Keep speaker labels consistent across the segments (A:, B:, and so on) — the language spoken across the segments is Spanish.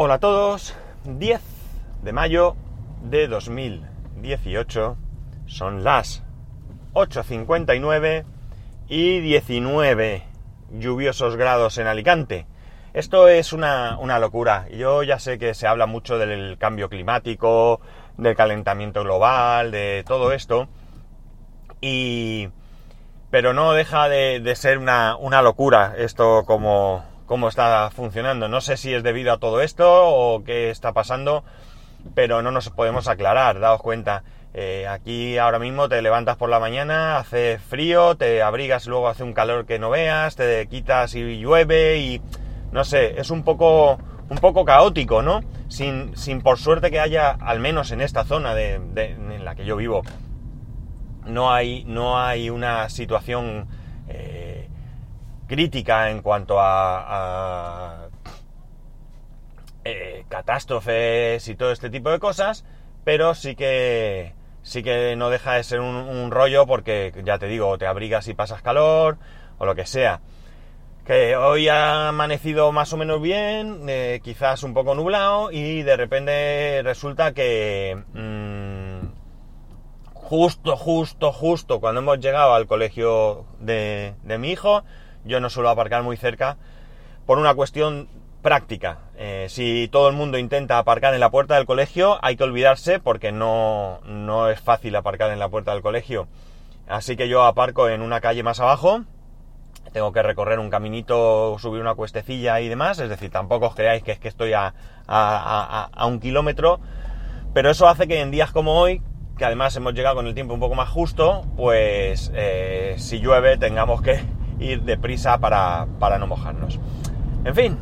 A: Hola a todos, 10 de mayo de 2018, son las 8.59 y 19 lluviosos grados en Alicante. Esto es una, una, locura. Yo ya sé que se habla mucho del cambio climático, del calentamiento global, de todo esto, y... pero no deja de, de ser una, una locura esto como, cómo está funcionando. No sé si es debido a todo esto o qué está pasando, pero no nos podemos aclarar, daos cuenta. Eh, aquí ahora mismo te levantas por la mañana, hace frío, te abrigas, luego hace un calor que no veas, te quitas y llueve y no sé, es un poco, un poco caótico, ¿no? Sin, sin por suerte que haya, al menos en esta zona de, de, en la que yo vivo, no hay, no hay una situación crítica en cuanto a, a eh, catástrofes y todo este tipo de cosas, pero sí que sí que no deja de ser un, rollo porque ya te digo, te abrigas y pasas calor o lo que sea. Que hoy ha amanecido más o menos bien, eh, quizás un poco nublado y de repente resulta que mmm, justo, justo, justo cuando hemos llegado al colegio de, de mi hijo, yo no suelo aparcar muy cerca por una cuestión práctica. Eh, si todo el mundo intenta aparcar en la puerta del colegio, hay que olvidarse porque no, no es fácil aparcar en la puerta del colegio. Así que yo aparco en una calle más abajo, tengo que recorrer un caminito, subir una cuestecilla y demás, es decir, tampoco os creáis que es que estoy a, a, a, a un kilómetro, pero eso hace que en días como hoy, que además hemos llegado con el tiempo un poco más justo, pues eh, si llueve tengamos que ir deprisa para, para no mojarnos. En fin,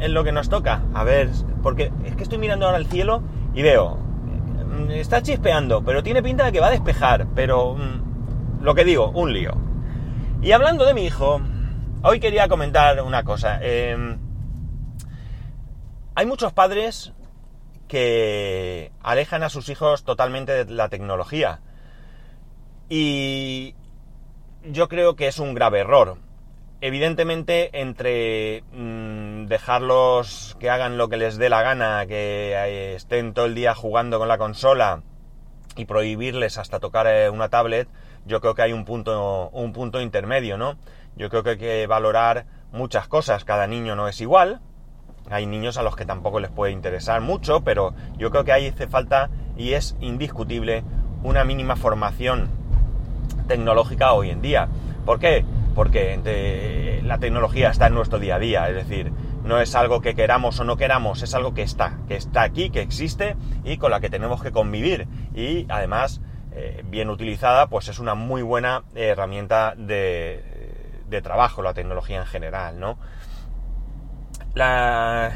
A: es lo que nos toca. A ver, porque es que estoy mirando ahora el cielo y veo, mm, está chispeando, pero tiene pinta de que va a despejar, pero mmm, lo que digo, un lío. Y hablando de mi hijo, hoy quería comentar una cosa. Eh, hay muchos padres que alejan a sus hijos totalmente de la tecnología. Y yo creo que es un grave error. Evidentemente, entre mmm, dejarlos que hagan lo que les dé la gana, que eh, estén todo el día jugando con la consola y prohibirles hasta tocar eh, una tablet, yo creo que hay un punto, un punto intermedio, ¿no? Yo creo que hay que valorar muchas cosas. Cada niño no es igual. Hay niños a los que tampoco les puede interesar mucho, pero yo creo que ahí hace falta y es indiscutible una mínima formación tecnológica hoy en día. ¿Por qué? Porque la tecnología está en nuestro día a día, es decir, no es algo que queramos o no queramos, es algo que está, que está aquí, que existe y con la que tenemos que convivir. Y además, eh, bien utilizada, pues es una muy buena herramienta de, de trabajo, la tecnología en general, ¿no? La,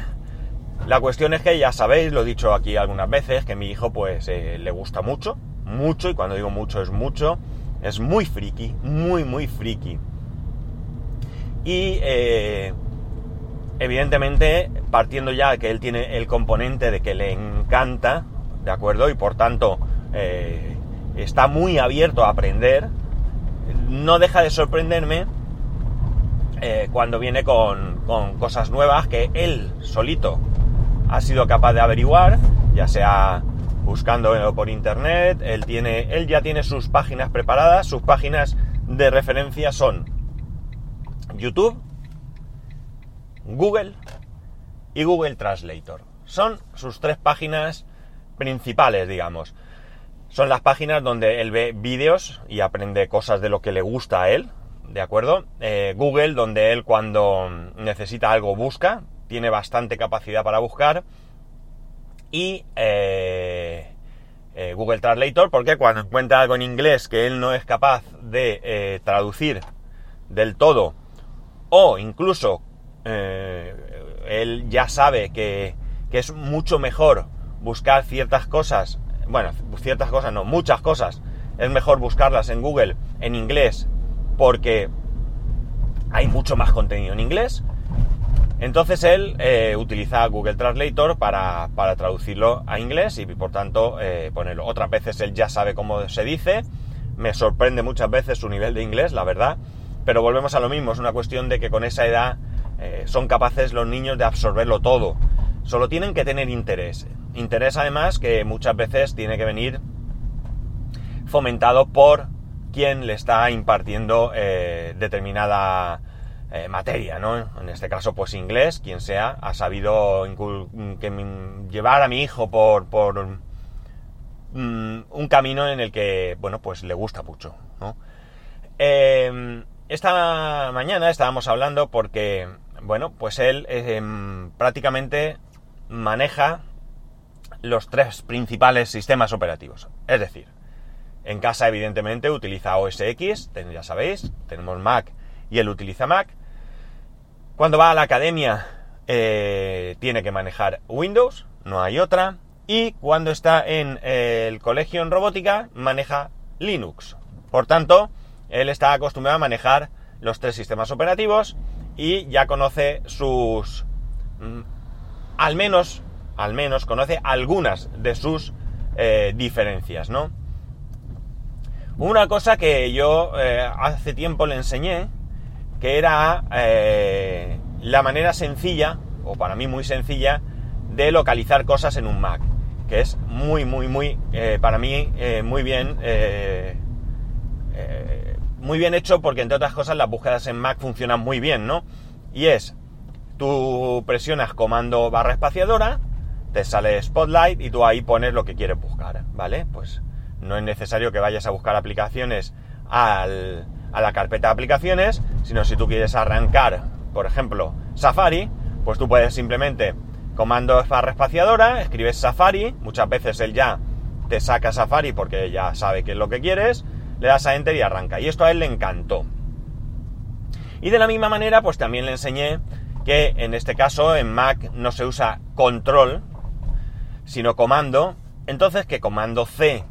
A: la, cuestión es que ya sabéis, lo he dicho aquí algunas veces, que mi hijo pues eh, le gusta mucho, mucho, y cuando digo mucho es mucho, es muy friki, muy, muy friki. Y eh, evidentemente, partiendo ya que él tiene el componente de que le encanta, ¿de acuerdo? Y por tanto, eh, está muy abierto a aprender, no deja de sorprenderme eh, cuando viene con, con, cosas nuevas que él solito ha sido capaz de averiguar, ya sea buscando por internet, él, tiene, él ya tiene sus páginas preparadas, sus páginas de referencia son YouTube, Google y Google Translator. Son sus tres páginas principales, digamos. Son las páginas donde él ve vídeos y aprende cosas de lo que le gusta a él, ¿de acuerdo? Eh, Google, donde él cuando necesita algo busca, tiene bastante capacidad para buscar. Y eh, eh, Google Translator, porque cuando encuentra algo en inglés que él no es capaz de eh, traducir del todo, o incluso él ya sabe que, que es mucho mejor buscar ciertas cosas bueno, ciertas cosas no, muchas cosas, es mejor buscarlas en Google en inglés porque hay mucho más contenido en inglés. Entonces él eh, utiliza Google Translator para, para, traducirlo a inglés y por tanto eh, ponerlo. Otras veces él ya sabe cómo se dice. Me sorprende muchas veces su nivel de inglés, la verdad. Pero volvemos a lo mismo, es una cuestión de que con esa edad eh, son capaces los niños de absorberlo todo Solo tienen que tener interés. Interés además que muchas veces tiene que venir fomentado por quien le está impartiendo determinada eh, materia, ¿no? En este caso, pues inglés, quien sea, ha sabido llevar a mi hijo por, mm, un camino en el que, bueno, pues le gusta mucho. Em, esta mañana estábamos hablando porque, bueno, pues él em, prácticamente maneja los tres principales sistemas operativos. Es decir, en casa evidentemente utiliza OS X, ya sabéis, tenemos Mac y él utiliza Mac. Cuando va a la academia eh, tiene que manejar Windows, no hay otra. Y cuando está en eh, el colegio en robótica maneja Linux. Por tanto, él está acostumbrado a manejar los tres sistemas operativos y ya conoce sus... Mm, al menos, al menos conoce algunas de sus eh, diferencias, ¿no? Una cosa que yo hace tiempo le enseñé que era eh, la manera sencilla, o para mí muy sencilla, de localizar cosas en un Mac, que es muy, muy, muy, eh, para mí, eh, muy bien, muy bien hecho porque entre otras cosas las búsquedas en Mac funcionan muy bien, ¿no? Y es, tú presionas comando barra espaciadora, te sale Spotlight y tú ahí pones lo que quieres buscar, ¿vale? Pues no es necesario que vayas a buscar aplicaciones al, a la carpeta de aplicaciones, sino si tú quieres arrancar, por ejemplo, Safari, pues tú puedes simplemente comando barra espaciadora, escribes Safari, muchas veces él ya te saca Safari porque ya sabe qué es lo que quieres, le das a Enter y arranca. Y esto a él le encantó. Y de la misma manera, pues también le enseñé que en este caso en Mac no se usa control, sino comando. Entonces que comando C,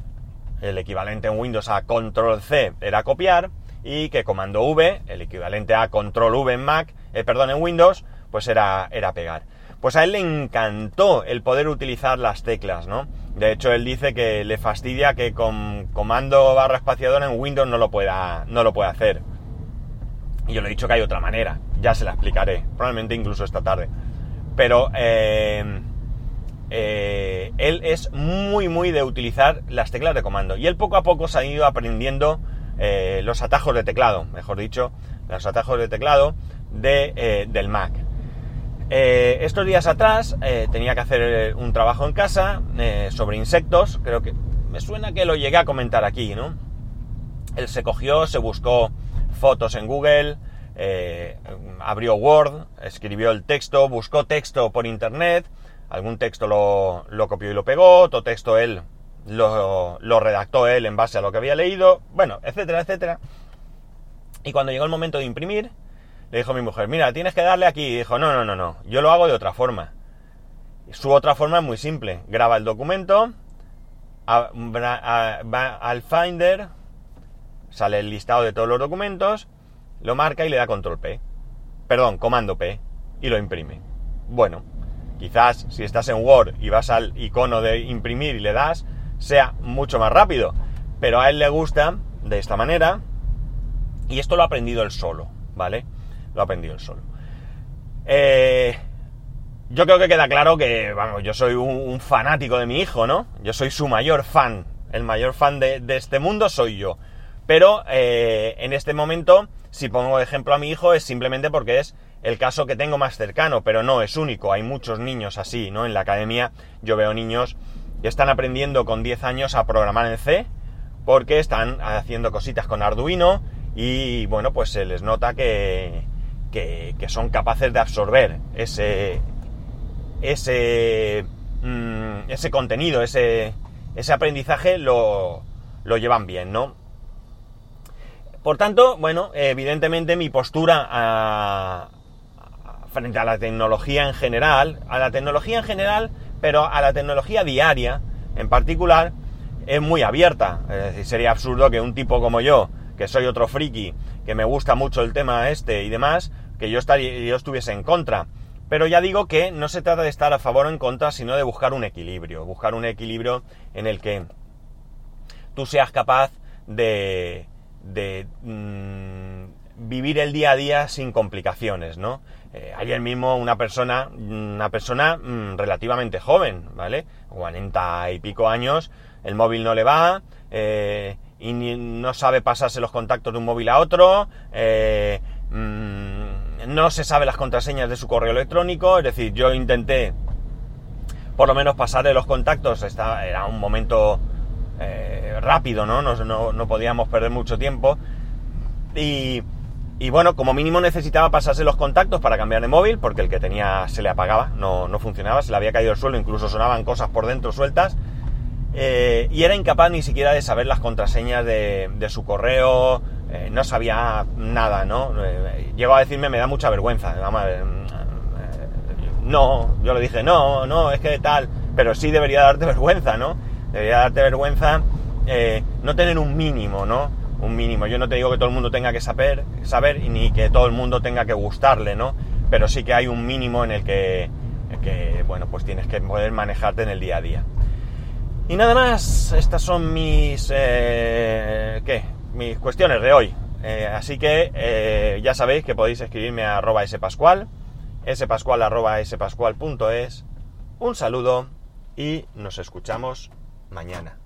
A: el equivalente en Windows a control C, era copiar y que comando V, el equivalente a control V en Mac, eh, perdón, en Windows, pues era, era pegar. Pues a él le encantó el poder utilizar las teclas, ¿no? De hecho, él dice que le fastidia que con comando barra espaciadora en Windows no lo pueda, no lo hacer. Y yo le he dicho que hay otra manera, ya se la explicaré, probablemente incluso esta tarde. Pero eh, eh, él es muy, muy de utilizar las teclas de comando. Y él poco a poco se ha ido aprendiendo eh, los atajos de teclado, mejor dicho, los atajos de teclado de, eh, del Mac. Eh, estos días atrás tenía que hacer un trabajo en casa sobre insectos, creo que me suena que lo llegué a comentar aquí, ¿no? Él se cogió, se buscó fotos en Google, abrió Word, escribió el texto, buscó texto por internet, algún texto lo, lo copió y lo pegó, otro texto él lo, redactó él en base a lo que había leído, bueno, etcétera, etcétera. Y cuando llegó el momento de imprimir, le dijo a mi mujer, mira, tienes que darle aquí. Y dijo, no, no, no, no, yo lo hago de otra forma. Su otra forma es muy simple. Graba el documento, va al Finder, sale el listado de todos los documentos, lo marca y le da control P. Perdón, comando P. Y lo imprime. Bueno, quizás si estás en Word y vas al icono de imprimir y le das, sea mucho más rápido. Pero a él le gusta de esta manera y esto lo ha aprendido él solo, ¿vale? Lo ha aprendido él solo. Eh, yo creo que queda claro que, vamos, yo soy un, fanático de mi hijo, ¿no? Yo soy su mayor fan. El mayor fan de, este mundo soy yo. Pero eh, en este momento, si pongo de ejemplo a mi hijo, es simplemente porque es el caso que tengo más cercano, pero no es único. Hay muchos niños así, ¿no? En la academia yo veo niños están aprendiendo con 10 años a programar en C porque están haciendo cositas con Arduino y bueno, pues se les nota que, que, son capaces de absorber ese, ese, mm, ese contenido, ese, ese aprendizaje lo, lo llevan bien, ¿no? Por tanto, bueno, evidentemente mi postura frente a la tecnología en general, a la tecnología en general pero a la tecnología diaria, en particular, es muy abierta. Es sería absurdo que un tipo como yo, que soy otro friki, que me gusta mucho el tema este y demás, que yo estuviese en contra. Pero ya digo que no se trata de estar a favor o en contra, sino de buscar un equilibrio. Buscar un equilibrio en el que tú seas capaz de, de mm, vivir el día a día sin complicaciones, ¿no? Eh, ayer mismo una persona, una persona mm, relativamente joven, ¿vale? 40 y pico años, el móvil no le va, eh, y no sabe pasarse los contactos de un móvil a otro, eh, mm, no se sabe las contraseñas de su correo electrónico, es decir, yo intenté por lo menos pasarle los contactos, era un momento rápido, ¿no? No, no podíamos perder mucho tiempo. Y, y bueno, como mínimo necesitaba pasarse los contactos para cambiar de móvil, porque el que tenía se le apagaba, no, no funcionaba, se le había caído el suelo, incluso sonaban cosas por dentro sueltas. Eh, y era incapaz ni siquiera de saber las contraseñas de, su correo, eh, no sabía nada, ¿no? Eh, llegó a decirme, me da mucha vergüenza. no, yo le dije, no, no, es que tal, pero sí debería darte vergüenza, ¿no? Debería darte vergüenza no tener un mínimo, ¿no? Un mínimo. Yo no te digo que todo el mundo tenga que saber, saber ni que todo el mundo tenga que gustarle, ¿no? Pero sí que hay un mínimo en el que, que bueno, pues tienes que poder manejarte en el día a día. Y nada más, estas son mis, eh, ¿qué? Mis cuestiones de hoy. Eh, así que eh, ya sabéis que podéis escribirme a arroba spascual, spascual arroba spascual.es. Un saludo y nos escuchamos mañana.